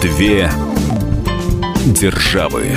Две державы.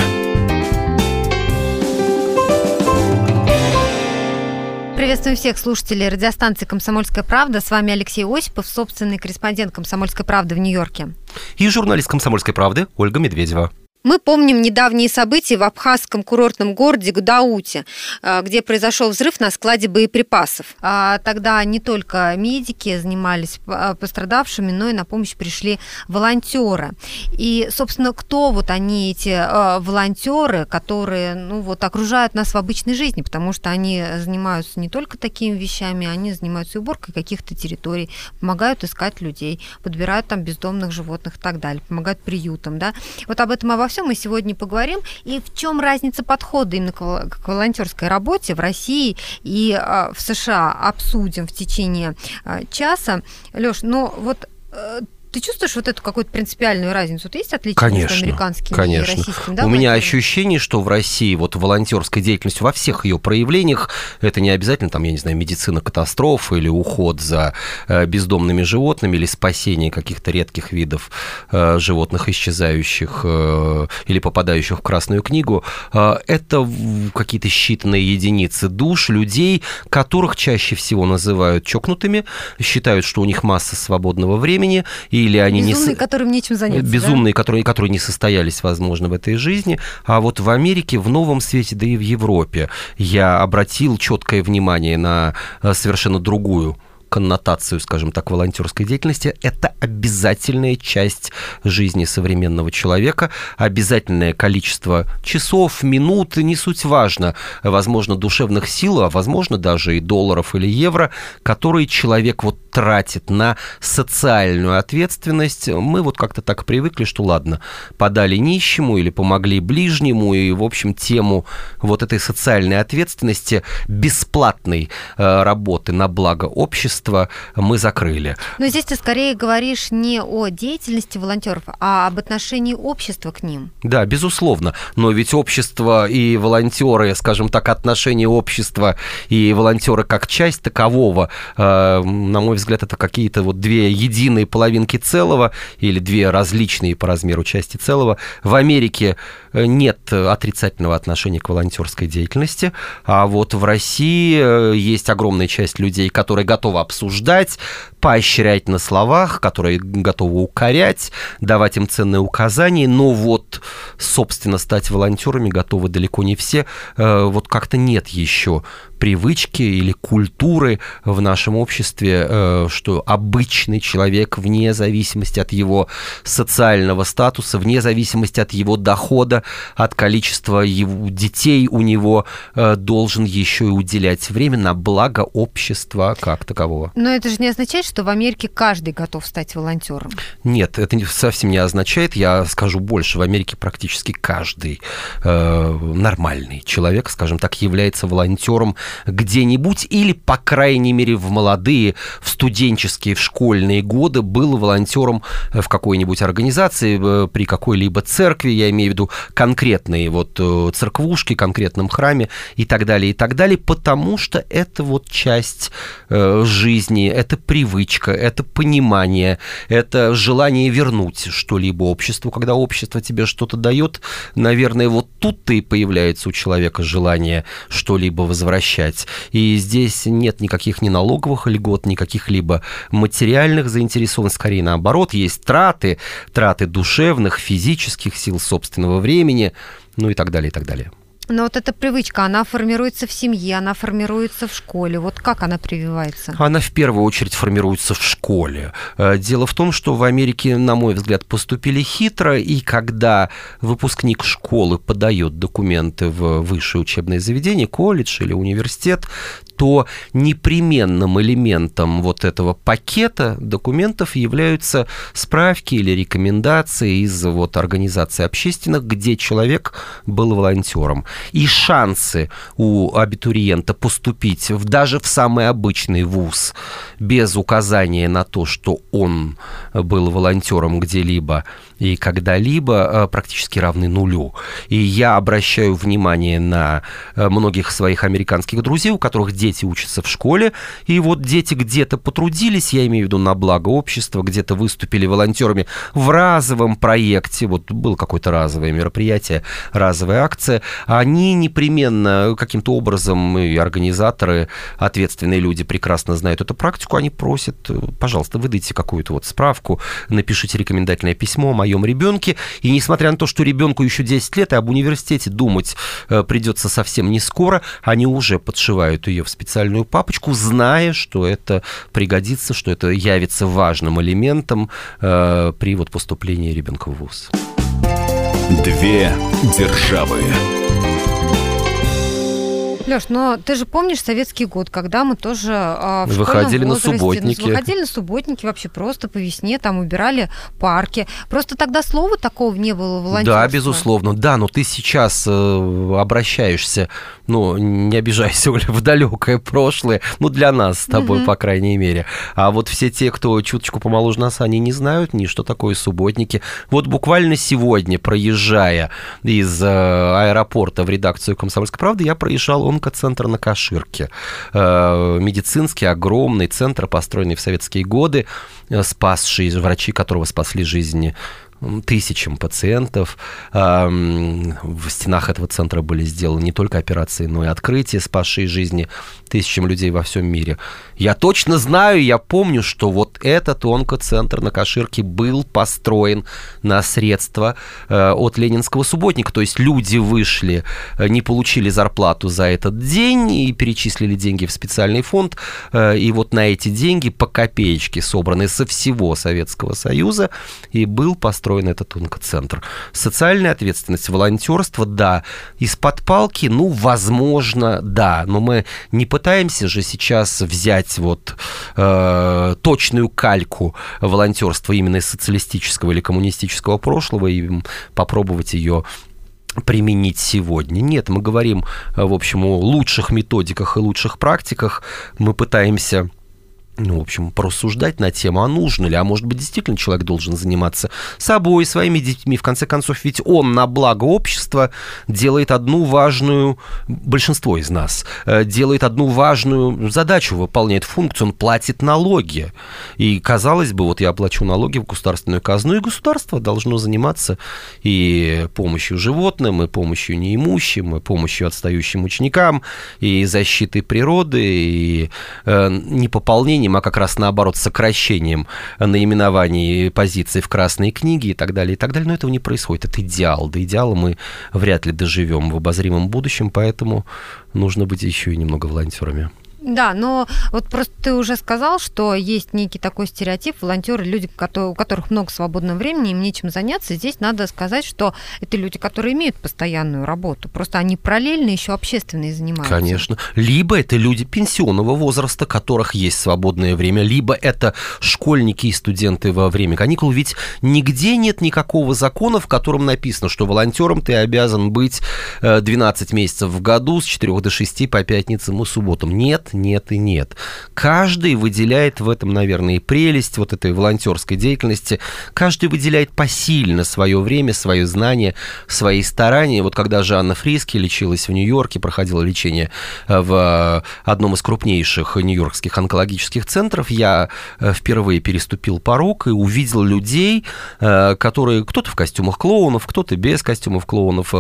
Приветствуем всех слушателей радиостанции «Комсомольская правда». С вами Алексей Осипов, собственный корреспондент «Комсомольской правды» в Нью-Йорке. И журналист «Комсомольской правды» Ольга Медведева. Мы помним недавние события в абхазском курортном городе Гудауте, э, где произошел взрыв на складе боеприпасов. А тогда не только медики занимались э, пострадавшими, но и на помощь пришли волонтеры. И, собственно, кто вот они, эти э, волонтеры, которые ну, вот, окружают нас в обычной жизни, потому что они занимаются не только такими вещами, они занимаются уборкой каких-то территорий, помогают искать людей, подбирают там бездомных животных и так далее, помогают приютам. Да? Вот об этом обо всем мы сегодня поговорим. И в чем разница подхода именно к волонтерской работе в России и а, в США обсудим в течение а, часа. Лёш, ну вот э, ты чувствуешь вот эту какую-то принципиальную разницу? Вот есть отличие конечно, между американскими конечно. и российскими? Да, У меня ощущение, что в России вот волонтерская деятельность во всех ее проявлениях, это не обязательно там, я не знаю, медицина катастрофы или уход за э, бездомными животными или спасение каких-то редких видов э, животных, исчезающих э, или попадающих в Красную книгу. Это какие-то считанные единицы душ, людей, которых чаще всего называют чокнутыми, считают, что у них масса свободного времени, и или они безумные, не... которым нечем заняться. Безумные, да? которые, которые не состоялись, возможно, в этой жизни. А вот в Америке, в Новом Свете, да и в Европе я обратил четкое внимание на э, совершенно другую коннотацию, скажем так, волонтерской деятельности, это обязательная часть жизни современного человека, обязательное количество часов, минут, не суть важно, возможно, душевных сил, а возможно, даже и долларов или евро, которые человек вот тратит на социальную ответственность. Мы вот как-то так привыкли, что ладно, подали нищему или помогли ближнему, и, в общем, тему вот этой социальной ответственности, бесплатной э, работы на благо общества, общества мы закрыли. Но здесь ты скорее говоришь не о деятельности волонтеров, а об отношении общества к ним. Да, безусловно. Но ведь общество и волонтеры, скажем так, отношение общества и волонтеры как часть такового, э, на мой взгляд, это какие-то вот две единые половинки целого или две различные по размеру части целого. В Америке э, нет отрицательного отношения к волонтерской деятельности, а вот в России э, есть огромная часть людей, которые готовы обсуждать, поощрять на словах, которые готовы укорять, давать им ценные указания, но вот, собственно, стать волонтерами готовы далеко не все. Э, вот как-то нет еще привычки или культуры в нашем обществе, э, что обычный человек вне зависимости от его социального статуса, вне зависимости от его дохода, от количества его детей у него э, должен еще и уделять время на благо общества как такового. Но это же не означает, что в Америке каждый готов стать волонтером. Нет, это совсем не означает. Я скажу больше. В Америке практически каждый э, нормальный человек, скажем так, является волонтером где-нибудь или, по крайней мере, в молодые, в студенческие, в школьные годы был волонтером в какой-нибудь организации, э, при какой-либо церкви, я имею в виду конкретные вот э, церквушки, конкретном храме и так далее, и так далее, потому что это вот часть э, жизни, это привычка, это понимание, это желание вернуть что-либо обществу. Когда общество тебе что-то дает, наверное, вот тут-то и появляется у человека желание что-либо возвращать. И здесь нет никаких ни налоговых льгот, никаких либо материальных заинтересованностей, скорее наоборот, есть траты, траты душевных, физических сил собственного времени, ну и так далее, и так далее. Но вот эта привычка, она формируется в семье, она формируется в школе. Вот как она прививается? Она в первую очередь формируется в школе. Э, дело в том, что в Америке, на мой взгляд, поступили хитро, и когда выпускник школы подает документы в высшее учебное заведение, колледж или университет, то непременным элементом вот этого пакета документов являются справки или рекомендации из вот организаций общественных, где человек был волонтером. и шансы у абитуриента поступить в, даже в самый обычный вуз без указания на то, что он был волонтером где-либо и когда-либо, практически равны нулю. И я обращаю внимание на многих своих американских друзей, у которых дети учатся в школе, и вот дети где-то потрудились, я имею в виду на благо общества, где-то выступили волонтерами в разовом проекте, вот было какое-то разовое мероприятие, разовая акция, они непременно каким-то образом, и организаторы, ответственные люди прекрасно знают эту практику, они просят, пожалуйста, выдайте какую-то вот справку, напишите рекомендательное письмо о моем ребенке, и несмотря на то, что ребенку еще 10 лет, и об университете думать э, придется совсем не скоро, они уже подшивают ее в специальную папочку, зная, что это пригодится, что это явится важным элементом э, при вот поступлении ребенка в ВУЗ. Две державы. Леш, но ты же помнишь советский год, когда мы тоже э, в выходили возрасте, на субботники. Выходили на субботники вообще просто по весне, там убирали парки. Просто тогда слова такого не было волонтерства. Да, безусловно. Да, но ты сейчас э, обращаешься, ну, не обижайся, Оля, в далекое прошлое, ну, для нас с тобой, угу. по крайней мере. А вот все те, кто чуточку помоложе нас, они не знают ни что такое субботники. Вот буквально сегодня, проезжая из э, аэропорта в редакцию «Комсомольской правды», я проезжал, он онкоцентр на Каширке. Э, медицинский огромный центр, построенный в советские годы, э, спасший, врачи которого спасли жизни тысячам пациентов. В стенах этого центра были сделаны не только операции, но и открытия, спасшие жизни тысячам людей во всем мире. Я точно знаю, я помню, что вот этот онкоцентр на Каширке был построен на средства э, от Ленинского субботника. То есть люди вышли, э, не получили зарплату за этот день и перечислили деньги в специальный фонд. Э, и вот на эти деньги по копеечке, собранные со всего Советского Союза, и был построен этот онкоцентр. Социальная ответственность, волонтерство, да. Из-под палки, ну, возможно, да. Но мы не пытаемся же сейчас взять вот э, точную кальку волонтерства именно из социалистического или коммунистического прошлого и попробовать ее применить сегодня. Нет, мы говорим, в общем, о лучших методиках и лучших практиках. Мы пытаемся ну, в общем, порассуждать на тему, а нужно ли, а может быть, действительно человек должен заниматься собой, своими детьми. В конце концов, ведь он на благо общества делает одну важную, большинство из нас, э, делает одну важную задачу, выполняет функцию, он платит налоги. И, казалось бы, вот я оплачу налоги в государственную казну, и государство должно заниматься и помощью животным, и помощью неимущим, и помощью отстающим ученикам, и защитой природы, и э, непополнением увеличением, а как раз наоборот сокращением наименований позиций в Красной книге и так далее, и так далее. Но этого не происходит. Это идеал. До идеала мы вряд ли доживем в обозримом будущем, поэтому нужно быть еще и немного волонтерами. Да, но вот просто ты уже сказал, что есть некий такой стереотип, волонтеры, люди, у которых много свободного времени, им нечем заняться. Здесь надо сказать, что это люди, которые имеют постоянную работу, просто они параллельно еще общественные занимаются. Конечно. Либо это люди пенсионного возраста, которых есть свободное время, либо это школьники и студенты во время каникул. Ведь нигде нет никакого закона, в котором написано, что волонтером ты обязан быть 12 э, месяцев в году с 4 до 6 по пятницам и субботам. Нет, нет и нет. Каждый выделяет в этом, наверное, и прелесть вот этой волонтерской деятельности. Каждый выделяет посильно свое время, свое знание, свои старания. Вот когда Жанна Фриски лечилась в Нью-Йорке, проходила лечение э, в одном из крупнейших нью-йоркских онкологических центров, я э, впервые переступил порог и увидел людей, э, которые кто-то в костюмах клоунов, кто-то без костюмов клоунов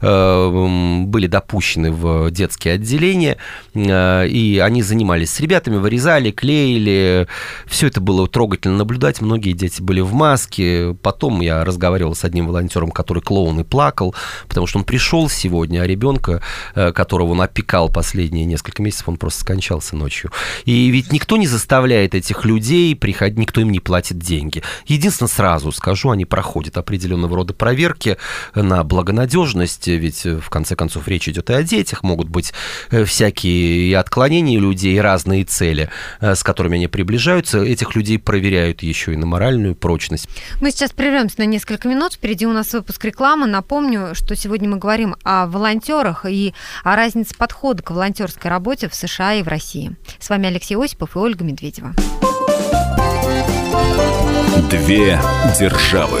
были допущены в детские отделения, и они занимались с ребятами, вырезали, клеили. Все это было трогательно наблюдать. Многие дети были в маске. Потом я разговаривал с одним волонтером, который клоун и плакал, потому что он пришел сегодня, а ребенка, э, которого он опекал последние несколько месяцев, он просто скончался ночью. И ведь никто не заставляет этих людей приходить, никто им не платит деньги. Единственное, сразу скажу, они проходят определенного рода проверки на благонадежность, ведь в конце концов речь идет и о детях, могут быть э, всякие отклонения стремления людей, разные цели, э, с которыми они приближаются, этих людей проверяют еще и на моральную прочность. Мы сейчас прервемся на несколько минут. Впереди у нас выпуск рекламы. Напомню, что сегодня мы говорим о волонтерах и о разнице подхода к волонтерской работе в США и в России. С вами Алексей Осипов и Ольга Медведева. Две державы.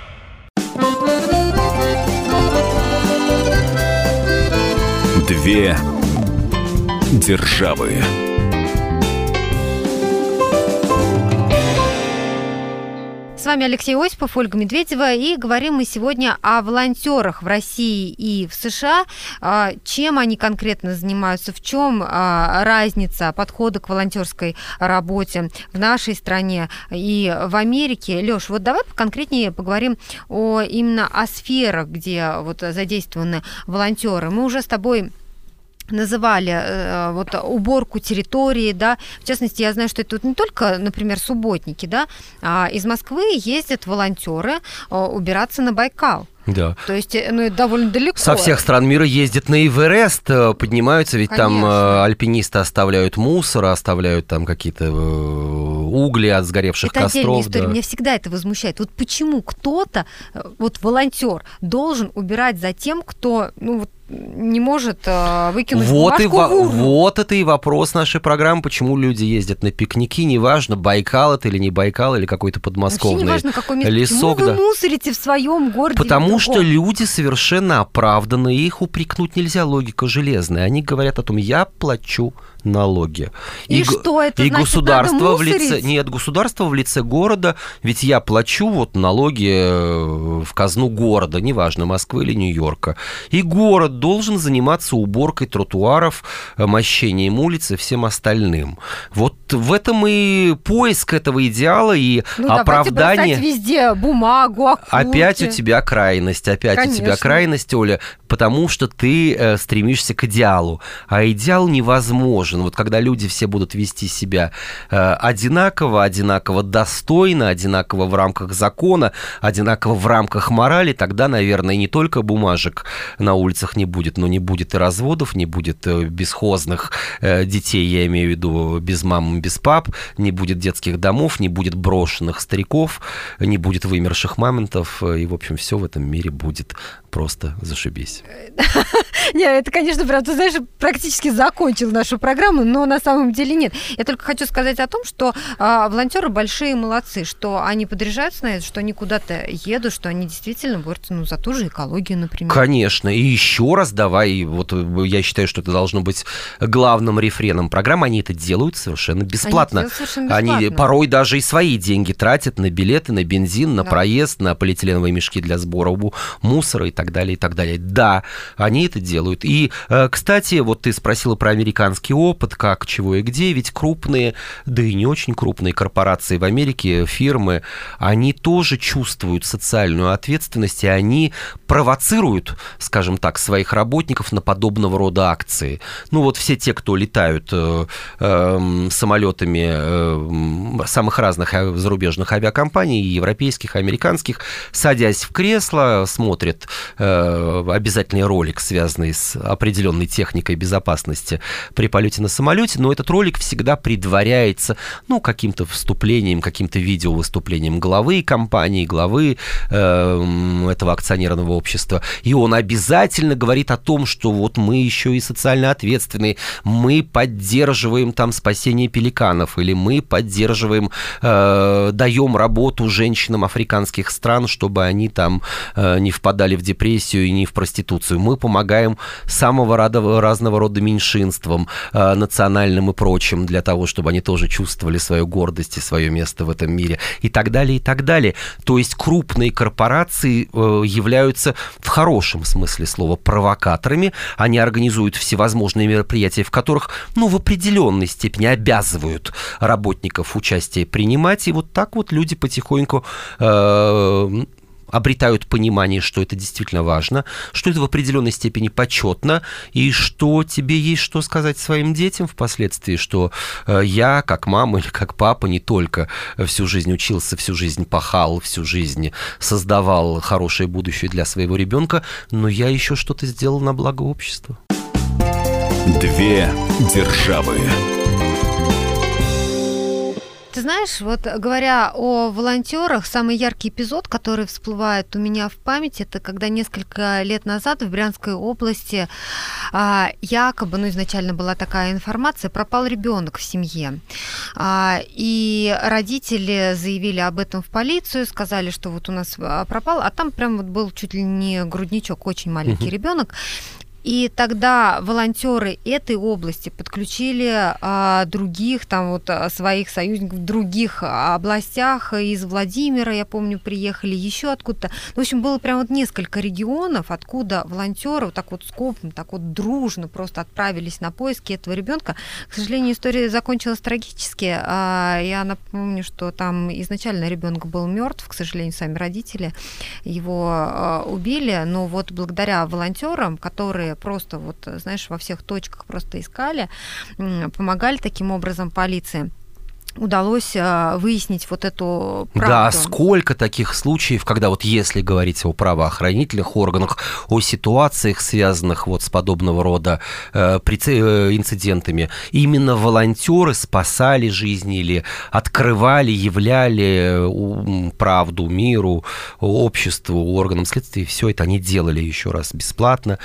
Две державы. С вами Алексей Осипов, Ольга Медведева, и говорим мы сегодня о волонтерах в России и в США. А, чем они конкретно занимаются, в чем а, разница подхода к волонтерской работе в нашей стране и в Америке. Леш, вот давай конкретнее поговорим о именно о сферах, где вот задействованы волонтеры. Мы уже с тобой называли э, вот уборку территории, да, в частности, я знаю, что это вот не только, например, субботники, да, а из Москвы ездят волонтеры э, убираться на Байкал. Да. То есть, э, ну, это довольно далеко. Со всех стран мира ездят на Эверест, поднимаются, ведь Конечно. там э, альпинисты оставляют мусор, оставляют там какие-то угли от сгоревших это костров. история. Да. Меня всегда это возмущает. Вот почему кто-то, вот волонтер, должен убирать за тем, кто, ну, вот не может э, выкинуть вот и во- Вот это и вопрос нашей программы, почему люди ездят на пикники, неважно, Байкал это или не Байкал, или какой-то подмосковный Вообще неважно, какой место. лесок. Почему вы мусорите в своем городе? Потому что люди совершенно оправданы, их упрекнуть нельзя, логика железная. Они говорят о том, я плачу налоги. И, и что это И значит, государство в лице... Нет, государство в лице города, ведь я плачу вот налоги э, в казну города, неважно, Москвы или Нью-Йорка. И город должен заниматься уборкой тротуаров, э, мощением улиц и всем остальным. Вот в этом и поиск этого идеала и ну, оправдание. везде бумагу, окурки. Опять у тебя крайность, опять Конечно. у тебя крайность, Оля, потому что ты э, стремишься к идеалу, а идеал невозможен. Вот когда люди все будут вести себя э, одинаково, одинаково достойно, одинаково в рамках закона, одинаково в рамках морали, тогда, наверное, не только бумажек на улицах не будет, но не будет и разводов, не будет э, бесхозных э, детей, я имею в виду без мам, без пап, не будет детских домов, не будет брошенных стариков, не будет вымерших мамонтов, и, в общем, все в этом мире будет просто зашибись. Не, это, конечно, прям, ты знаешь, практически закончил нашу программу, но на самом деле нет. Я только хочу сказать о том, что а, волонтеры большие молодцы, что они подряжаются на это, что они куда-то едут, что они действительно борются ну, за ту же экологию, например. Конечно. И еще раз давай, вот я считаю, что это должно быть главным рефреном программы. Они это делают совершенно бесплатно. Они, совершенно бесплатно. они порой даже и свои деньги тратят на билеты, на бензин, на да. проезд, на полиэтиленовые мешки для сбора мусора и так далее, и так далее. Да, они это делают. И, э, кстати, вот ты спросила про американский опыт, как, чего и где, ведь крупные, да и не очень крупные корпорации в Америке, фирмы, они тоже чувствуют социальную ответственность, и они провоцируют, скажем так, своих работников на подобного рода акции. Ну вот все те, кто летают э, э, самолетами э, самых разных зарубежных авиакомпаний, европейских, американских, садясь в кресло, смотрят обязательный ролик, связанный с определенной техникой безопасности при полете на самолете, но этот ролик всегда предваряется, ну, каким-то вступлением, каким-то видеовыступлением главы компании, главы э, этого акционерного общества, и он обязательно говорит о том, что вот мы еще и социально ответственные, мы поддерживаем там спасение пеликанов, или мы поддерживаем, э, даем работу женщинам африканских стран, чтобы они там э, не впадали в депрессию и не в проституцию. Мы помогаем самого разного рода меньшинствам, э, национальным и прочим, для того, чтобы они тоже чувствовали свою гордость и свое место в этом мире, и так далее, и так далее. То есть крупные корпорации э, являются в хорошем смысле слова провокаторами, они организуют всевозможные мероприятия, в которых, ну, в определенной степени обязывают работников участие принимать, и вот так вот люди потихоньку э, обретают понимание, что это действительно важно, что это в определенной степени почетно, и что тебе есть что сказать своим детям впоследствии, что э, я, как мама или как папа, не только всю жизнь учился, всю жизнь пахал, всю жизнь создавал хорошее будущее для своего ребенка, но я еще что-то сделал на благо общества. Две державы. Ты знаешь, вот говоря о волонтерах, самый яркий эпизод, который всплывает у меня в памяти, это когда несколько лет назад в Брянской области а, якобы, ну изначально была такая информация, пропал ребенок в семье. А, и родители заявили об этом в полицию, сказали, что вот у нас а, пропал, а там прям вот был чуть ли не грудничок, очень маленький угу. ребенок. И тогда волонтеры этой области подключили а, других там вот а, своих союзников в других областях из Владимира, я помню, приехали еще откуда-то. В общем, было прям вот несколько регионов, откуда волонтеры вот так вот скопом, так вот дружно просто отправились на поиски этого ребенка. К сожалению, история закончилась трагически. А, я напомню, что там изначально ребенок был мертв, к сожалению, сами родители его а, убили, но вот благодаря волонтерам, которые просто вот, знаешь, во всех точках просто искали, помогали таким образом полиции удалось а, выяснить вот эту правду. Да, сколько таких случаев, когда вот если говорить о правоохранительных органах, о ситуациях, связанных вот с подобного рода э, э, инцидентами, именно волонтеры спасали жизни или открывали, являли э, правду миру, обществу, органам следствия, все это они делали еще раз бесплатно,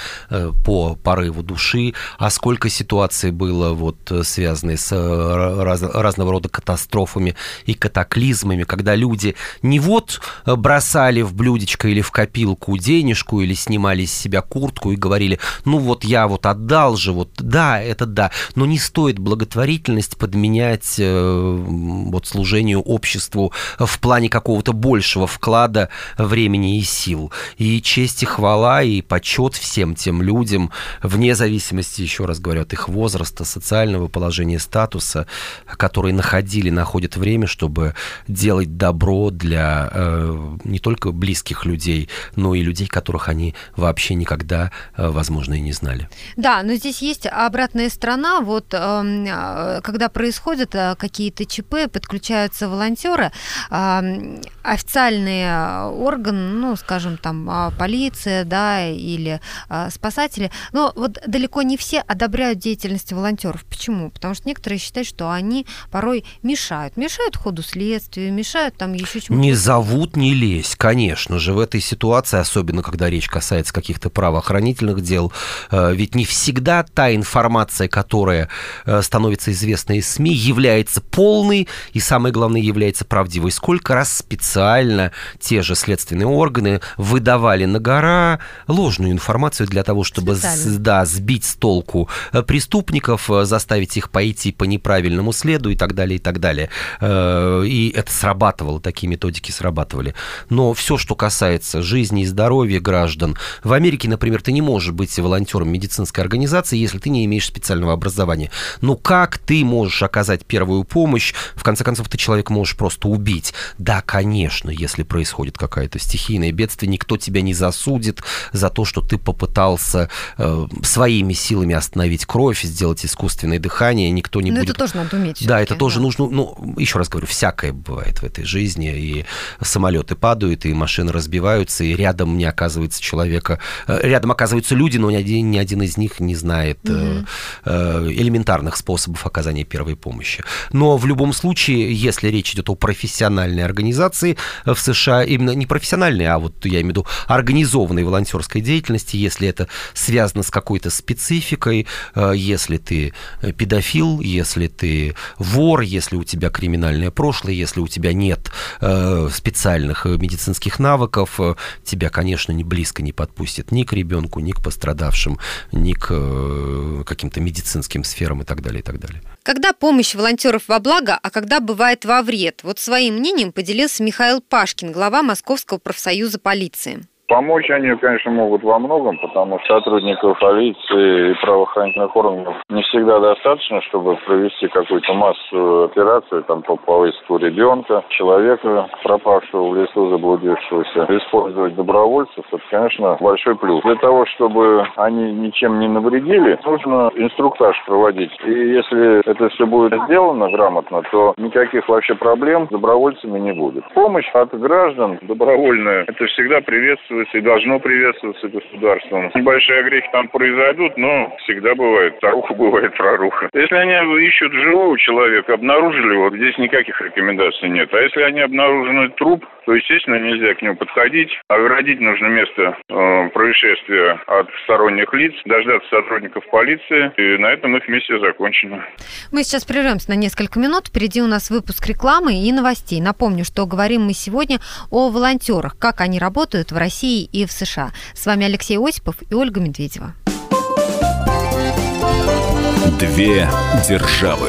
по порыву души, а сколько ситуаций было вот связанных с раз, разного рода катастрофами и катаклизмами, когда люди не вот бросали в блюдечко или в копилку денежку, или снимали с себя куртку и говорили, ну вот я вот отдал же, вот да, это да, но не стоит благотворительность подменять э, вот служению обществу в плане какого-то большего вклада времени и сил. И честь и хвала, и почет всем тем людям, вне зависимости, еще раз говорю, от их возраста, социального положения, статуса, которые находились находили, находят время, чтобы делать добро для э, не только близких людей, но и людей, которых они вообще никогда, э, возможно, и не знали. Да, но здесь есть обратная сторона. Вот э, когда происходят э, какие-то ЧП, подключаются волонтеры, э, официальные органы, ну, скажем, там, а, полиция, да, или э, спасатели, но вот далеко не все одобряют деятельность волонтеров. Почему? Потому что некоторые считают, что они порой мешают. Мешают ходу следствия, мешают там еще чему-то. Не зовут, не лезь, конечно же. В этой ситуации, особенно когда речь касается каких-то правоохранительных дел, э, ведь не всегда та информация, которая э, становится известной из СМИ, является полной и, самое главное, является правдивой. Сколько раз специально те же следственные органы выдавали на гора ложную информацию для того, чтобы да, сбить с толку э, преступников, заставить их пойти по неправильному следу и так далее, и так далее. Э, и это срабатывало, такие методики срабатывали. Но все, что касается жизни и здоровья граждан, в Америке, например, ты не можешь быть волонтером медицинской организации, если ты не имеешь специального образования. Ну как ты можешь оказать первую помощь? В конце концов, ты человека можешь просто убить. Да, конечно, если происходит какая-то стихийное бедствие, никто тебя не засудит за то, что ты попытался э, своими силами остановить кровь, сделать искусственное дыхание, никто не Но будет... это тоже надо уметь. Да, это тоже нужно нужно, ну, еще раз говорю, всякое бывает в этой жизни, и самолеты падают, и машины разбиваются, и рядом не оказывается человека, э, рядом оказываются люди, но ни один, ни один из них не знает угу. элементарных способов оказания первой помощи. Но в любом случае, если речь идет о профессиональной организации в США, именно не профессиональной, а вот я имею в виду организованной волонтерской деятельности, если это связано с какой-то спецификой, если ты педофил, если ты вор, если у тебя криминальное прошлое, если у тебя нет э, специальных э, медицинских навыков, э, тебя, конечно, ни близко не подпустят ни к ребенку, ни к пострадавшим, ни к э, каким-то медицинским сферам и так далее, и так далее. Когда помощь волонтеров во благо, а когда бывает во вред? Вот своим мнением поделился Михаил Пашкин, глава Московского профсоюза полиции. Помочь они, конечно, могут во многом, потому что сотрудников полиции и правоохранительных органов не всегда достаточно, чтобы провести какую-то массовую операцию там, по поиску ребенка, человека, пропавшего в лесу, заблудившегося. Использовать добровольцев, это, конечно, большой плюс. Для того, чтобы они ничем не навредили, нужно инструктаж проводить. И если это все будет сделано грамотно, то никаких вообще проблем с добровольцами не будет. Помощь от граждан добровольная, это всегда приветствуется приветствуется и должно приветствоваться государством. Небольшие огрехи там произойдут, но всегда бывает. Таруха бывает проруха. Если они ищут живого человека, обнаружили его, здесь никаких рекомендаций нет. А если они обнаружены труп, то, естественно, нельзя к нему подходить. Оградить нужно место э, происшествия от сторонних лиц, дождаться сотрудников полиции, и на этом их миссия закончена. Мы сейчас прервемся на несколько минут. Впереди у нас выпуск рекламы и новостей. Напомню, что говорим мы сегодня о волонтерах, как они работают в России России и в США. С вами Алексей Осипов и Ольга Медведева. Две державы.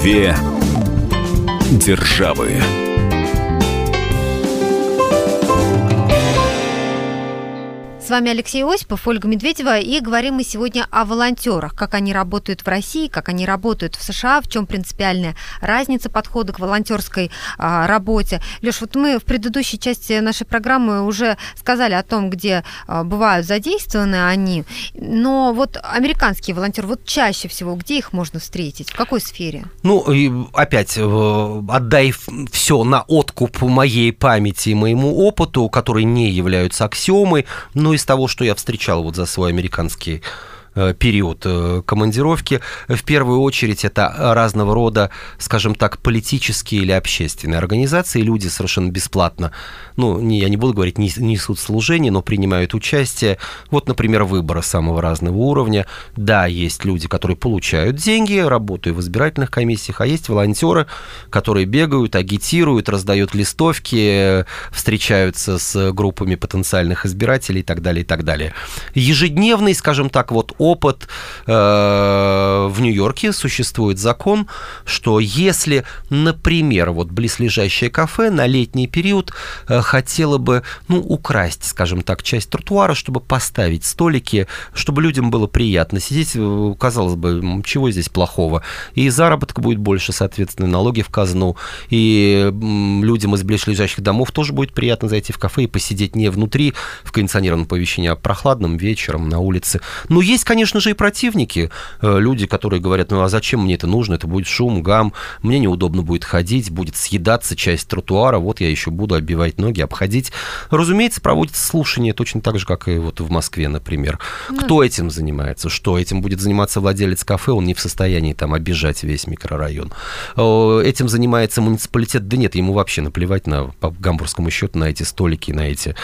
Две державы. С вами Алексей Осипов, Ольга Медведева, и говорим мы сегодня о волонтерах, как они работают в России, как они работают в США, в чем принципиальная разница подхода к волонтерской а, работе. Леш, вот мы в предыдущей части нашей программы уже сказали о том, где а, бывают задействованы они, но вот американские волонтеры, вот чаще всего, где их можно встретить, в какой сфере? Ну, и опять, э, отдай все на откуп моей памяти и моему опыту, которые не являются аксиомой, но из того, что я встречал вот за свой американский период э, командировки. В первую очередь это разного рода, скажем так, политические или общественные организации. Люди совершенно бесплатно, ну, не, я не буду говорить, несут служение, но принимают участие. Вот, например, выборы самого разного уровня. Да, есть люди, которые получают деньги, работают в избирательных комиссиях, а есть волонтеры, которые бегают, агитируют, раздают листовки, встречаются с группами потенциальных избирателей и так далее, и так далее. Ежедневный, скажем так, вот опыт. Э, в Нью-Йорке существует закон, что если, например, вот близлежащее кафе на летний период э, хотело бы, ну, украсть, скажем так, часть тротуара, чтобы поставить столики, чтобы людям было приятно сидеть, э, казалось бы, чего здесь плохого. И заработка будет больше, соответственно, налоги в казну, и людям из близлежащих домов тоже будет приятно зайти в кафе и посидеть не внутри в кондиционированном помещении, а прохладным вечером на улице. Но есть, конечно же, и противники, э, люди, которые говорят, ну а зачем мне это нужно, это будет шум, гам, мне неудобно будет ходить, будет съедаться часть тротуара, вот я еще буду оббивать ноги, обходить. Разумеется, проводится слушание точно так же, как и вот в Москве, например. Ну. Кто этим занимается? Что этим будет заниматься владелец кафе? Он не в состоянии там обижать весь микрорайон. Этим занимается муниципалитет? Да нет, ему вообще наплевать на, по гамбургскому счету на эти столики, на эти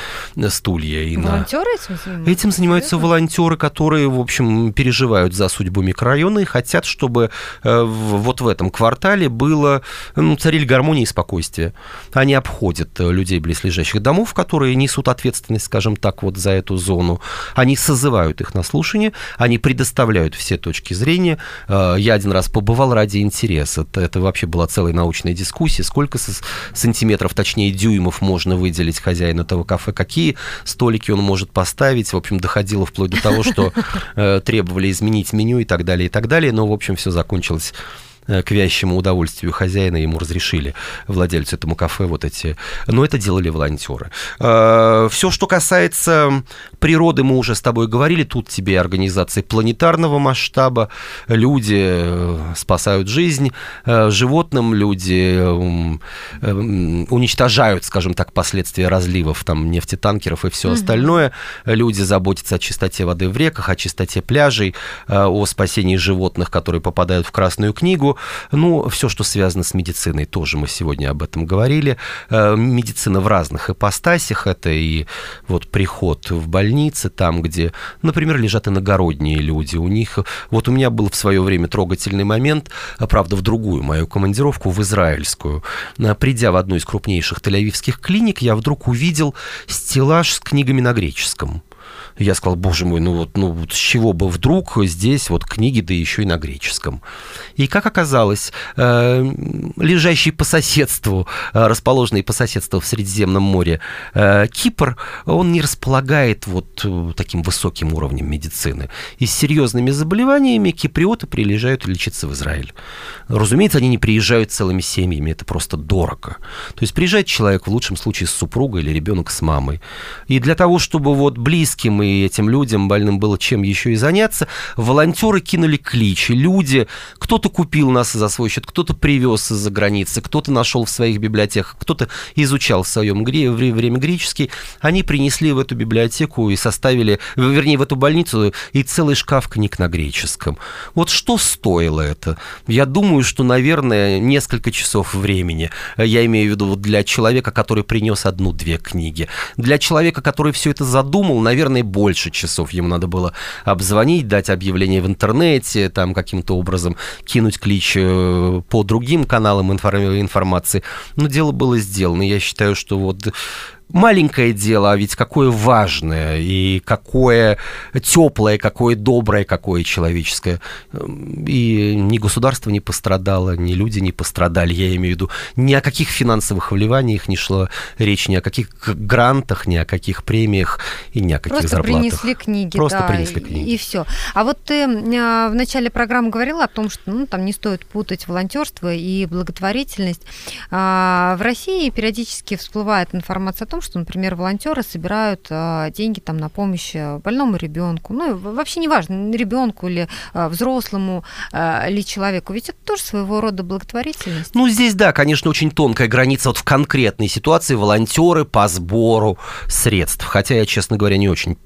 стулья. И волонтеры на... этим занимаются? Этим занимаются волонтеры, которые, в общем, общем, переживают за судьбу микрорайона и хотят, чтобы э, вот в этом квартале было, ну, царили гармония и спокойствие. Они обходят людей близлежащих домов, которые несут ответственность, скажем так, вот за эту зону. Они созывают их на слушание, они предоставляют все точки зрения. Э, я один раз побывал ради интереса. Это, это вообще была целая научная дискуссия, сколько сантиметров, точнее дюймов можно выделить хозяину этого кафе, какие столики он может поставить. В общем, доходило вплоть до того, что э, требовали изменить меню и так далее, и так далее. Но, в общем, все закончилось Э, к вящему удовольствию хозяина ему разрешили, владельцу этому кафе, вот эти... Но это делали волонтеры. Э, Все, что касается природы, мы уже с тобой говорили, тут тебе организации планетарного масштаба, люди э, спасают жизнь животным, люди уничтожают, скажем так, последствия разливов там нефтетанкеров и все угу. остальное. Люди заботятся о чистоте воды в реках, о чистоте пляжей, о спасении животных, которые попадают в Красную книгу. Ну, все, что связано с медициной, тоже мы сегодня об этом говорили. Э, медицина в разных ипостасях. Это и вот приход в больницы, там, где, например, лежат иногородние люди. У них... Вот у меня был в свое время трогательный момент, а, правда, в другую мою командировку, в израильскую. Э, придя в одну из крупнейших тель-авивских клиник, я вдруг увидел стеллаж с книгами на греческом. Я сказал, боже мой, ну вот, ну вот с чего бы вдруг здесь вот книги, да еще и на греческом. И как оказалось, э, лежащий по соседству, э, расположенный по соседству в Средиземном море э, Кипр, он не располагает вот таким высоким уровнем медицины. И с серьезными заболеваниями киприоты приезжают лечиться в Израиль. Разумеется, они не приезжают целыми семьями, это просто дорого. То есть приезжает человек в лучшем случае с супругой или ребенок с мамой. И для того, чтобы вот близким и этим людям больным было чем еще и заняться, волонтеры кинули клич. И люди, кто-то купил нас за свой счет, кто-то привез из-за границы, кто-то нашел в своих библиотеках, кто-то изучал в своем время греческий. Они принесли в эту библиотеку и составили, вернее, в эту больницу и целый шкаф книг на греческом. Вот что стоило это? Я думаю, что, наверное, несколько часов времени. Я имею в виду для человека, который принес одну-две книги. Для человека, который все это задумал, наверное, больше часов ему надо было обзвонить, дать объявление в интернете, там каким-то образом кинуть клич э, по другим каналам информации. Но дело было сделано. Я считаю, что вот маленькое дело, а ведь какое важное, и какое теплое, какое доброе, какое человеческое. И ни государство не пострадало, ни люди не пострадали, я имею в виду. Ни о каких финансовых вливаниях не шло речь, ни о каких грантах, ни о каких премиях и ни о каких Просто зарплатах. принесли книги, Просто да, принесли книги. И, и все. А вот ты а, в начале программы говорила о том, что ну, там не стоит путать волонтерство и благотворительность. А, в России периодически всплывает информация о том, что, например, волонтеры собирают а, деньги там на помощь э, больному ребенку, ну вообще не важно, ребенку или а, взрослому а, или человеку, ведь это тоже своего рода благотворительность. Ну здесь да, конечно, очень тонкая граница вот в конкретной ситуации. Волонтеры по сбору средств, хотя я, честно говоря, не очень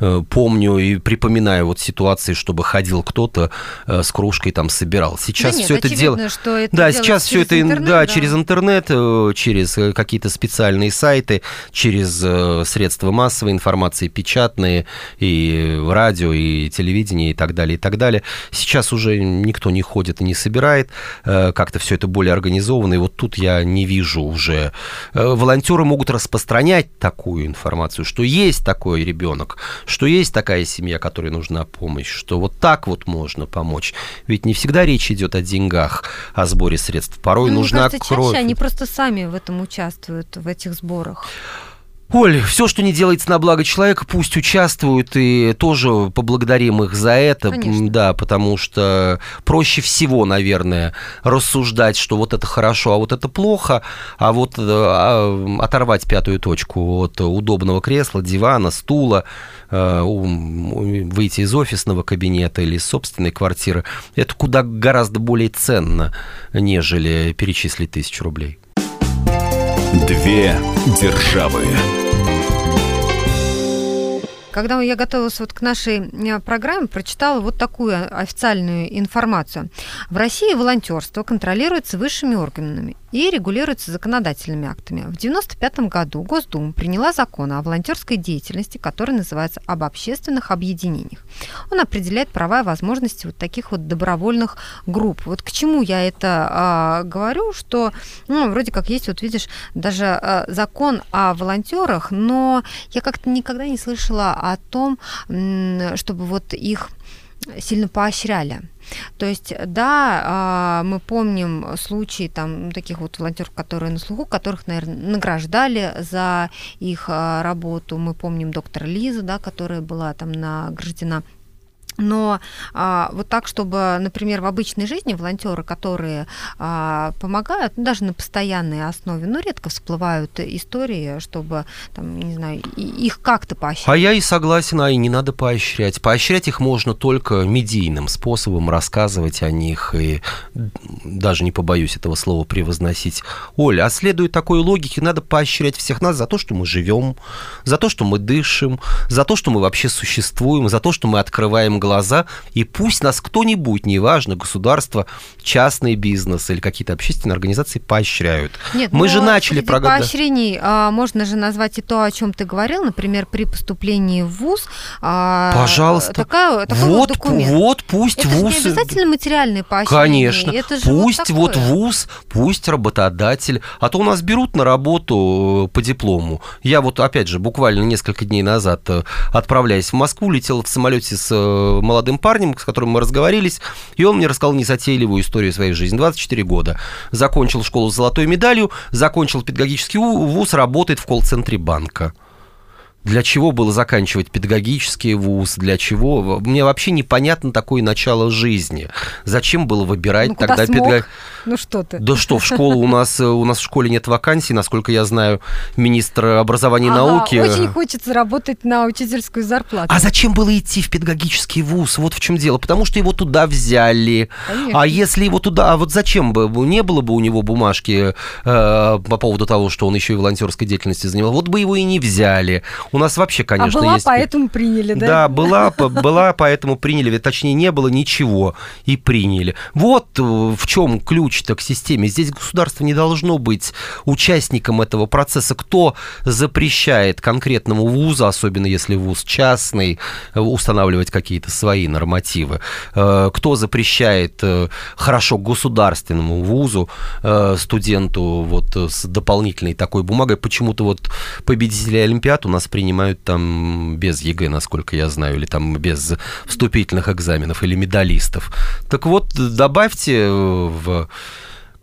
э, помню и припоминаю вот ситуации, чтобы ходил кто-то э, с кружкой там собирал. Сейчас да нет, все это дело, что это да, сейчас все это, интернет, да, да, через интернет, через какие-то специальные сайты, через э, средства массовой информации, печатные, и радио, и телевидение, и так далее, и так далее. Сейчас уже никто не ходит и не собирает, э, как-то все это более организованно, и вот тут я не вижу уже. Э, волонтеры могут распространять такую информацию, что есть такой ребенок, что есть такая семья, которой нужна помощь, что вот так вот можно помочь. Ведь не всегда речь идет о деньгах, о сборе средств. Порой ну, нужна кровь. Чаще они просто сами в этом участвуют, в этих сборах. Оль, все, что не делается на благо человека, пусть участвуют и тоже поблагодарим их за это. Конечно. Да, потому что проще всего, наверное, рассуждать, что вот это хорошо, а вот это плохо, а вот э, а, оторвать пятую точку от удобного кресла, дивана, стула, э, выйти из офисного кабинета или из собственной квартиры, это куда гораздо более ценно, нежели перечислить тысячу рублей. Две державы. Когда я готовилась вот к нашей э, программе, прочитала вот такую официальную информацию. В России волонтерство контролируется высшими органами и регулируется законодательными актами. В 1995 году Госдума приняла закон о волонтерской деятельности, который называется «Об общественных объединениях». Он определяет права и возможности вот таких вот добровольных групп. Вот к чему я это а, говорю, что ну, вроде как есть, вот видишь, даже а, закон о волонтерах, но я как-то никогда не слышала о том, чтобы вот их сильно поощряли. То есть, да, а, мы помним случаи там таких вот волонтеров, которые на слуху, которых, наверное, награждали за их а, работу. Мы помним доктора Лизу, да, которая была там награждена но а, вот так, чтобы, например, в обычной жизни волонтеры, которые а, помогают, ну, даже на постоянной основе, ну, редко всплывают истории, чтобы, там, не знаю, их как-то поощрять. А я и согласен, а и не надо поощрять. Поощрять их можно только медийным способом, рассказывать о них, и даже не побоюсь этого слова превозносить. Оля, а следует такой логике, надо поощрять всех нас за то, что мы живем, за то, что мы дышим, за то, что мы вообще существуем, за то, что мы открываем глаза, и пусть нас кто-нибудь, неважно, государство, частный бизнес или какие-то общественные организации поощряют. Нет, Мы же начали программу. поощрений а, можно же назвать и то, о чем ты говорил, например, при поступлении в ВУЗ. А, Пожалуйста. Такая, такой вот, документ. вот пусть это ВУЗ... Это не обязательно материальные поощрения. Конечно. Это же пусть вот, вот ВУЗ, пусть работодатель. А то у нас берут на работу э, по диплому. Я вот, опять же, буквально несколько дней назад, э, отправляясь в Москву, летел в самолете с э, молодым парнем, с которым мы разговорились, и он мне рассказал незатейливую историю своей жизни. 24 года. Закончил школу с золотой медалью, закончил педагогический вуз, работает в колл-центре банка для чего было заканчивать педагогический вуз, для чего. Мне вообще непонятно такое начало жизни. Зачем было выбирать ну, тогда педагог... Ну что ты? Да что, в школу у нас, у нас в школе нет вакансий, насколько я знаю, министр образования и ага, науки. Очень хочется работать на учительскую зарплату. А зачем было идти в педагогический вуз? Вот в чем дело. Потому что его туда взяли. Конечно. А если его туда... А вот зачем бы? Не было бы у него бумажки э, по поводу того, что он еще и волонтерской деятельностью занимал. Вот бы его и не взяли. У нас вообще, а конечно, а была, есть... поэтому приняли, да? Да, была, была, поэтому приняли. Точнее, не было ничего и приняли. Вот э, в чем ключ-то к системе. Здесь государство не должно быть участником этого процесса. Кто запрещает конкретному вузу, особенно если вуз частный, э, устанавливать какие-то свои нормативы? Э, кто запрещает хорошо государственному вузу, студенту вот с дополнительной такой бумагой? Почему-то вот победители Олимпиад у нас приняли принимают там без ЕГЭ, насколько я знаю, или там без вступительных экзаменов, или медалистов. Так вот, добавьте к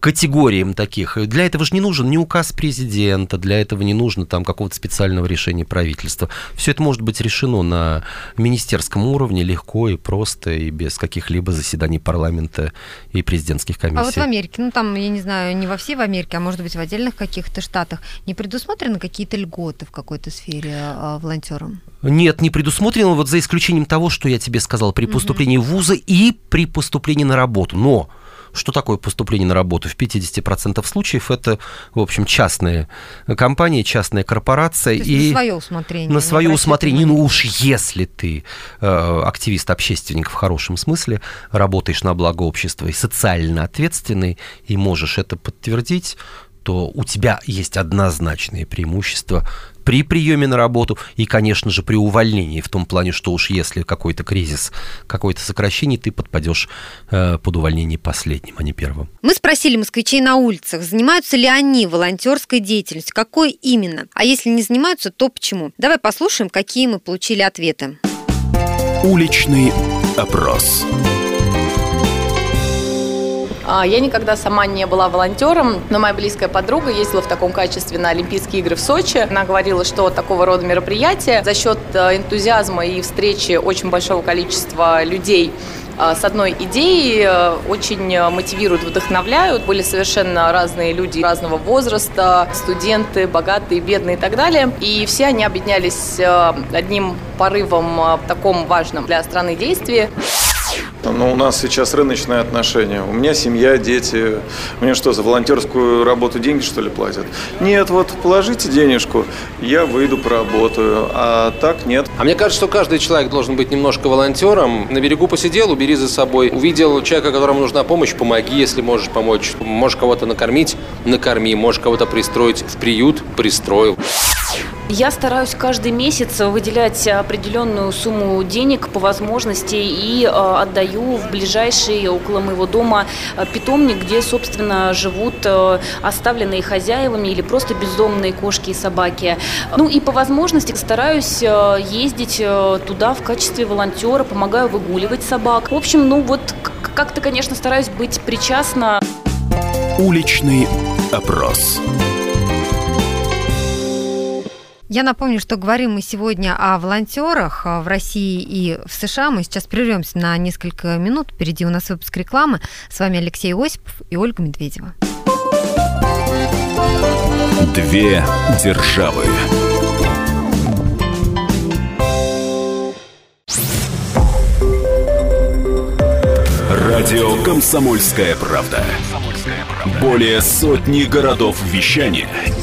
категориям таких. Для этого же не нужен ни указ президента, для этого не нужно там какого-то специального решения правительства. Все это может быть решено на министерском уровне легко и просто, и без каких-либо заседаний парламента и президентских комиссий. А вот в Америке, ну там, я не знаю, не во всей в Америке, а может быть в отдельных каких-то штатах, не предусмотрены какие-то льготы в какой-то сфере а, волонтерам? Нет, не предусмотрено, вот за исключением того, что я тебе сказал, при поступлении mm-hmm. в вузы и при поступлении на работу. Но что такое поступление на работу? В 50% случаев это, в общем, частная компания, частная корпорация. И на свое усмотрение. На свое усмотрение. Ну уж если ты э, активист-общественник в хорошем смысле, работаешь на благо общества и социально ответственный, и можешь это подтвердить, то у тебя есть однозначные преимущества при приеме на работу и, конечно же, при увольнении, в том плане, что уж если какой-то кризис, какое-то сокращение, ты подпадешь э, под увольнение последним, а не первым. Мы спросили москвичей на улицах, занимаются ли они волонтерской деятельностью, какой именно, а если не занимаются, то почему. Давай послушаем, какие мы получили ответы. Уличный опрос. А, я никогда сама не была волонтером, но моя близкая подруга ездила в таком качестве на Олимпийские игры в Сочи. Она говорила, что такого рода мероприятия за счет э, энтузиазма и встречи очень большого количества людей э, с одной идеей э, очень мотивируют, вдохновляют. Были совершенно разные люди разного возраста, студенты, богатые, бедные и так далее. И все они объединялись одним порывом таком важном для страны действия. Но у нас сейчас рыночные отношения. У меня семья, дети. Мне что, за волонтерскую работу деньги, что ли, платят? Нет, вот положите денежку, я выйду, поработаю. А так нет. А мне кажется, что каждый человек должен быть немножко волонтером. На берегу посидел, убери за собой. Увидел человека, которому нужна помощь, помоги, если можешь помочь. Можешь кого-то накормить, накорми. Можешь кого-то пристроить в приют, пристроил. Я стараюсь каждый месяц выделять определенную сумму денег по возможности и э, отдаю в ближайший около моего дома э, питомник, где, собственно, живут э, оставленные хозяевами или просто бездомные кошки и собаки. Ну и по возможности стараюсь ездить туда в качестве волонтера, помогаю выгуливать собак. В общем, ну вот как-то, конечно, стараюсь быть причастна. Уличный опрос. Я напомню, что говорим мы сегодня о волонтерах в России и в США. Мы сейчас прервемся на несколько минут. Впереди у нас выпуск рекламы. С вами Алексей Осипов и Ольга Медведева. Две державы. Радио Комсомольская правда". Более сотни городов вещания –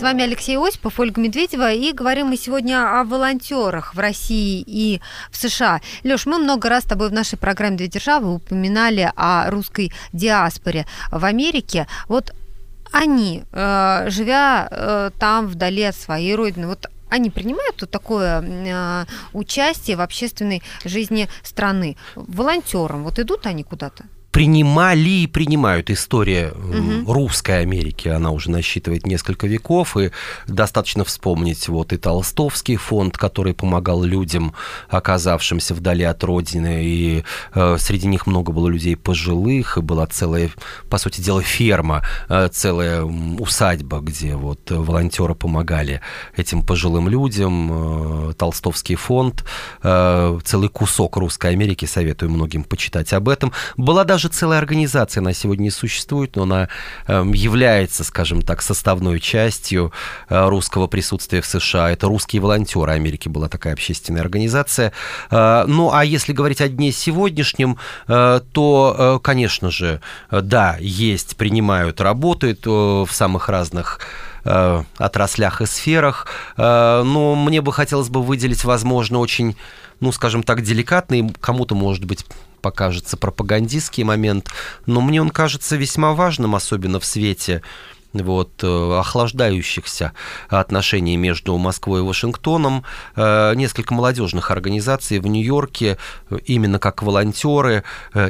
С вами Алексей Осипов, Ольга Медведева, и говорим мы сегодня о волонтерах в России и в США. Леш, мы много раз с тобой в нашей программе «Две державы» упоминали о русской диаспоре в Америке. Вот они, э, живя э, там вдали от своей родины, вот они принимают тут такое э, участие в общественной жизни страны волонтером? Вот идут они куда-то? Принимали и принимают история угу. русской Америки. Она уже насчитывает несколько веков, и достаточно вспомнить вот и Толстовский фонд, который помогал людям, оказавшимся вдали от родины, и э, среди них много было людей пожилых, и была целая, по сути дела, ферма, э, целая усадьба, где вот волонтеры помогали этим пожилым людям. Э, Толстовский фонд, э, целый кусок русской Америки, советую многим почитать об этом. Была даже даже целая организация, она сегодня не существует, но она эм, является, скажем так, составной частью э, русского присутствия в США. Это русские волонтеры Америки была такая общественная организация. Э, ну, а если говорить о дне сегодняшнем, э, то, конечно же, да, есть, принимают, работают в самых разных отраслях и сферах. Но мне бы хотелось бы выделить, возможно, очень, ну, скажем так, деликатный, кому-то, может быть, покажется пропагандистский момент, но мне он кажется весьма важным, особенно в свете вот, э, охлаждающихся отношений между Москвой и Вашингтоном. Э, несколько молодежных организаций в Нью-Йорке, э, именно как волонтеры,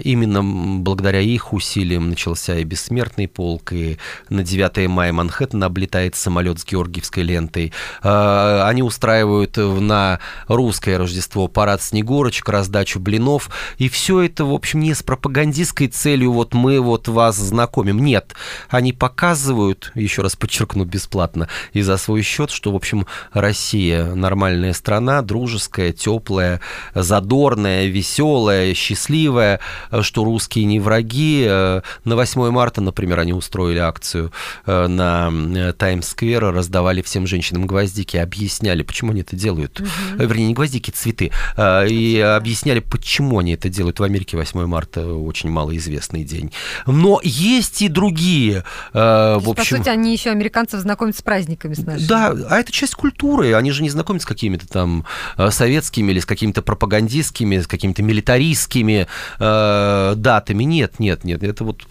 именно благодаря их усилиям начался и бессмертный полк, и на 9 мая Манхэттен облетает самолет с георгиевской лентой. Они устраивают на русское Рождество парад снегурочек, раздачу блинов, и все это, в общем, не с пропагандистской целью, вот мы вот вас знакомим. Нет, они показывают, делают, еще раз подчеркну, бесплатно и за свой счет, что, в общем, Россия нормальная страна, дружеская, теплая, задорная, веселая, счастливая, что русские не враги. На 8 марта, например, они устроили акцию э, на Таймс-сквер, раздавали всем женщинам гвоздики, объясняли, почему они это делают. Угу. Вернее, не гвоздики, цветы. Э, и объясняли, почему они это делают. В Америке 8 марта очень малоизвестный день. Но есть и другие, в общем, общем... По сути, они еще американцев знакомят с праздниками с нашими. Да, а это часть культуры. Они же не знакомятся с какими-то там э, советскими или с какими-то пропагандистскими, с какими-то милитаристскими э, датами. Нет, нет, нет. Это вот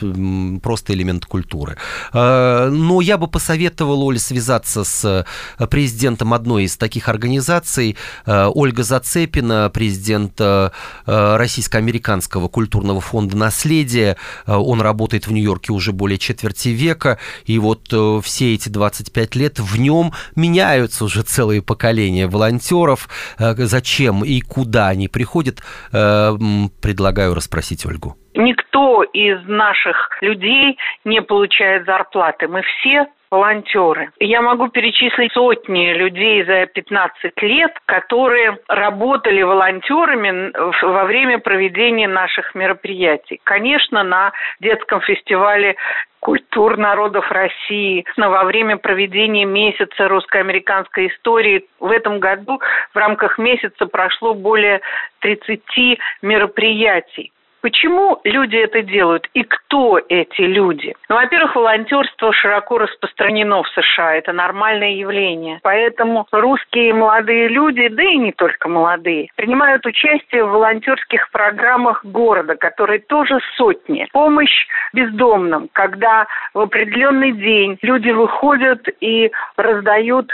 просто элемент культуры. Э, но я бы посоветовал Оле связаться с э, президентом одной из таких организаций. Э, Ольга Зацепина, президент э, Российско-американского культурного фонда «Наследие». Он работает в Нью-Йорке уже более четверти века. И Вот э, все эти 25 лет в нем меняются уже целые поколения волонтеров. Э, зачем и куда они приходят, э, предлагаю расспросить Ольгу. Никто из наших людей не получает зарплаты. Мы все волонтеры. Я могу перечислить сотни людей за 15 лет, которые работали волонтерами во время проведения наших мероприятий. Конечно, на детском фестивале культур народов России во время проведения месяца русско-американской истории. В этом году в рамках месяца прошло более 30 мероприятий. Почему люди это делают и кто эти люди? Ну, во-первых, волонтерство широко распространено в США, это нормальное явление. Поэтому русские молодые люди, да и не только молодые, принимают участие в волонтерских программах города, которые тоже сотни. Помощь бездомным, когда в определенный день люди выходят и раздают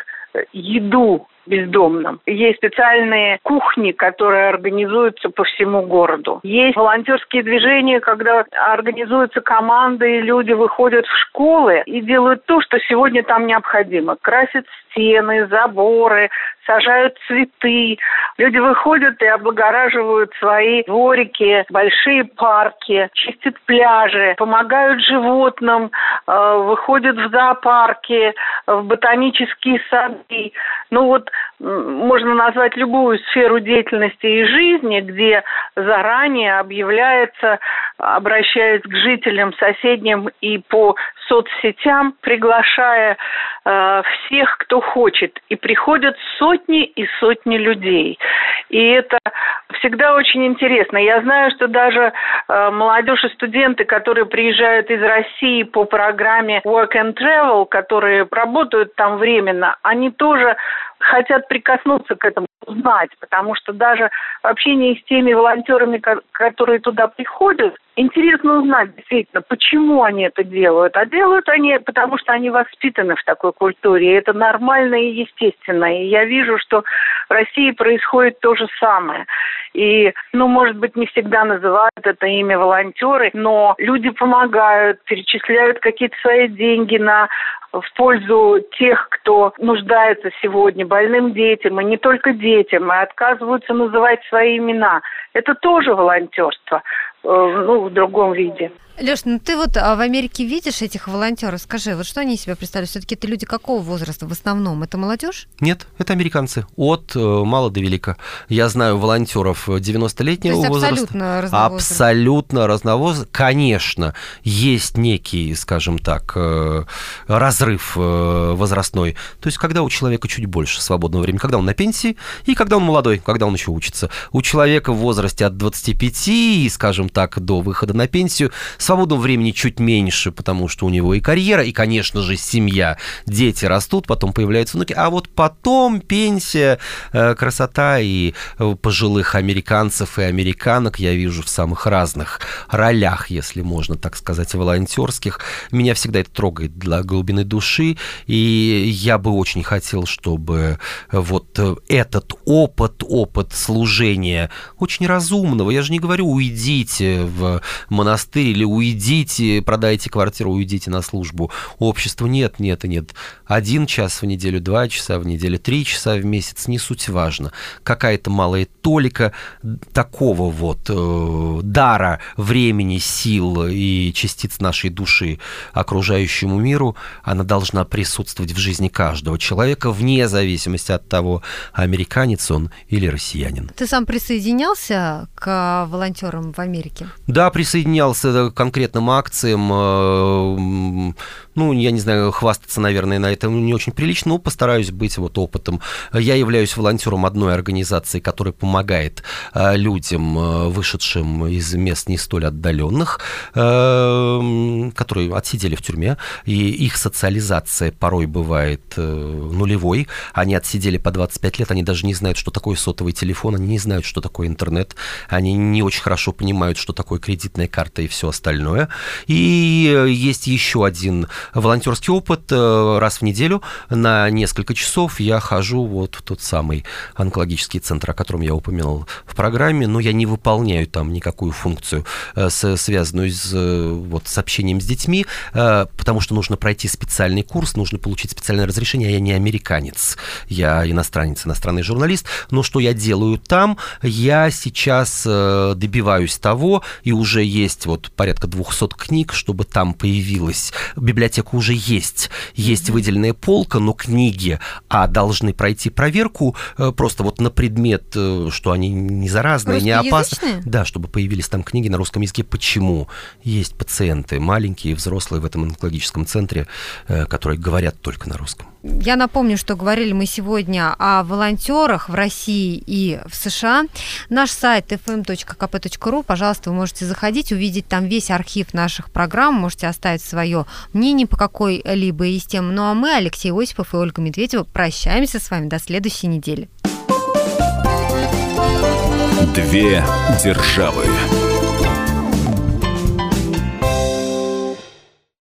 еду бездомным. Есть специальные кухни, которые организуются по всему городу. Есть волонтерские движения, когда организуются команды, и люди выходят в школы и делают то, что сегодня там необходимо. Красят стены, заборы, сажают цветы. Люди выходят и облагораживают свои дворики, большие парки, чистят пляжи, помогают животным, э, выходят в зоопарки, в ботанические сады. Ну вот можно назвать любую сферу деятельности и жизни, где заранее объявляется, обращаясь к жителям соседним и по соцсетям, приглашая э, всех, кто хочет. И приходят сотни и сотни людей. И это всегда очень интересно. Я знаю, что даже э, молодежь и студенты, которые приезжают из России по программе Work and Travel, которые работают там временно, они тоже хотят прикоснуться к этому, узнать, потому что даже в общении с теми волонтерами, которые туда приходят, интересно узнать действительно, почему они это делают. А делают они, потому что они воспитаны в такой культуре. И это нормально и естественно. И я вижу, что в России происходит то же самое. И, ну, может быть, не всегда называют это имя волонтеры, но люди помогают, перечисляют какие-то свои деньги на в пользу тех, кто нуждается сегодня, больным детям, и не только детям, и отказываются называть свои имена. Это тоже волонтерство. Э, ну, в другом виде. Леш, ну ты вот а, в Америке видишь этих волонтеров? Скажи, вот что они себя представляют? Все-таки это люди какого возраста в основном? Это молодежь? Нет, это американцы. От э, мала до велика. Я знаю волонтеров 90-летнего возраста. Абсолютно разновозраст. Абсолютно разновозраст. Конечно, есть некий, скажем так, э, разрыв возрастной. То есть, когда у человека чуть больше свободного времени, когда он на пенсии и когда он молодой, когда он еще учится. У человека в возрасте от 25, скажем так, до выхода на пенсию Свободного времени чуть меньше, потому что у него и карьера, и, конечно же, семья. Дети растут, потом появляются внуки. А вот потом пенсия, э, красота и э, пожилых американцев и американок я вижу в самых разных ролях, если можно так сказать, волонтерских. Меня всегда это трогает для глубины души, и я бы очень хотел, чтобы вот этот опыт, опыт служения очень разумного, я же не говорю, уйдите в монастырь или уйдите, продайте квартиру, уйдите на службу. Общество нет, нет и нет. Один час в неделю, два часа в неделю, три часа в месяц, не суть важно. Какая-то малая толика такого вот э, дара времени, сил и частиц нашей души окружающему миру, она должна присутствовать в жизни каждого человека, вне зависимости от того, американец он или россиянин. Ты сам присоединялся к волонтерам в Америке? Да, присоединялся к конкретным акциям, э, ну, я не знаю, хвастаться, наверное, на это не очень прилично, но постараюсь быть вот опытом. Я являюсь волонтером одной организации, которая помогает э, людям, э, вышедшим из мест не столь отдаленных, которые отсидели в тюрьме, и их социализация порой бывает нулевой. Они отсидели по 25 лет, они даже не знают, что такое сотовый телефон, они не знают, что такое интернет, они не очень хорошо понимают что такое кредитная карта и все остальное. И есть еще один волонтерский опыт. Раз в неделю на несколько часов я хожу вот в тот самый онкологический центр, о котором я упомянул в программе, но я не выполняю там никакую функцию, связанную с, вот, с общением с детьми, потому что нужно пройти специальный курс, нужно получить специальное разрешение, я не американец, я иностранец, иностранный журналист. Но что я делаю там? Я сейчас э, добиваюсь того, и уже есть вот порядка 200 книг, чтобы там появилась. Библиотека уже есть. Есть выделенная полка, но книги, а должны пройти проверку э, просто вот на предмет, э, что они не заразные, не опасны. Да, чтобы появились там книги на русском языке. Почему? Есть пациенты, маленькие, взрослые в этом онкологическом центре, которые говорят только на русском. Я напомню, что говорили мы сегодня о волонтерах в России и в США. Наш сайт fm.kp.ru, пожалуйста, вы можете заходить, увидеть там весь архив наших программ, можете оставить свое мнение по какой-либо из тем. Ну а мы, Алексей Осипов и Ольга Медведева, прощаемся с вами до следующей недели. Две державы.